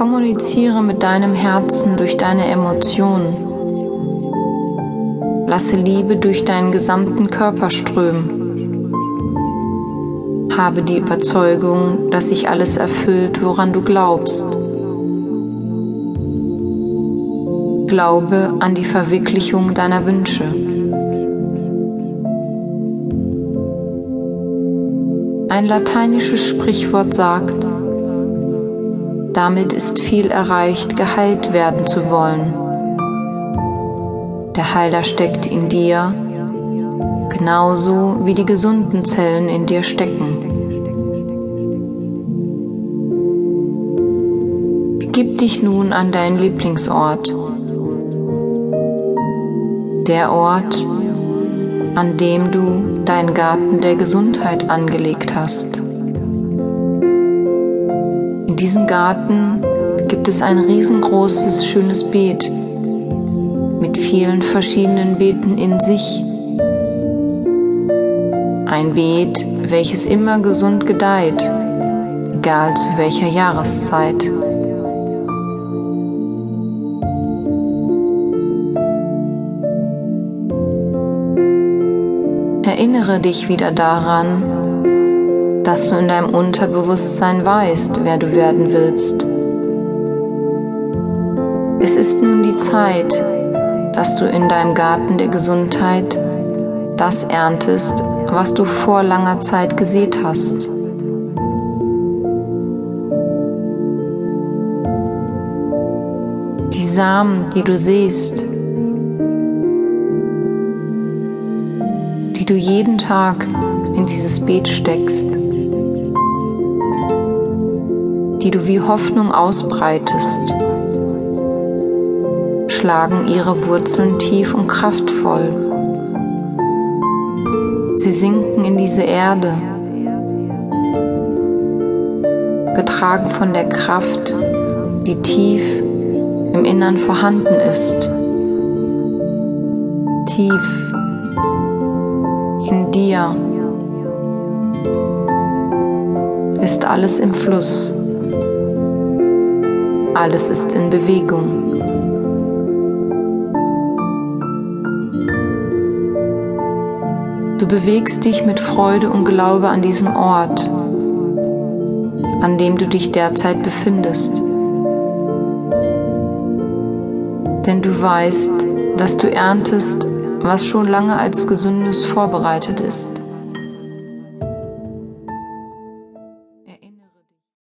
Kommuniziere mit deinem Herzen durch deine Emotionen. Lasse Liebe durch deinen gesamten Körper strömen. Habe die Überzeugung, dass sich alles erfüllt, woran du glaubst. Glaube an die Verwirklichung deiner Wünsche. Ein lateinisches Sprichwort sagt, damit ist viel erreicht, geheilt werden zu wollen. Der Heiler steckt in dir, genauso wie die gesunden Zellen in dir stecken. Begib dich nun an deinen Lieblingsort, der Ort, an dem du deinen Garten der Gesundheit angelegt hast. In diesem Garten gibt es ein riesengroßes, schönes Beet mit vielen verschiedenen Beeten in sich. Ein Beet, welches immer gesund gedeiht, egal zu welcher Jahreszeit. Erinnere dich wieder daran, dass du in deinem Unterbewusstsein weißt, wer du werden willst. Es ist nun die Zeit, dass du in deinem Garten der Gesundheit das erntest, was du vor langer Zeit gesät hast. Die Samen, die du siehst, die du jeden Tag in dieses Beet steckst, die du wie Hoffnung ausbreitest, schlagen ihre Wurzeln tief und kraftvoll. Sie sinken in diese Erde, getragen von der Kraft, die tief im Innern vorhanden ist. Tief in dir ist alles im Fluss. Alles ist in Bewegung. Du bewegst dich mit Freude und Glaube an diesem Ort, an dem du dich derzeit befindest. Denn du weißt, dass du erntest, was schon lange als Gesundes vorbereitet ist.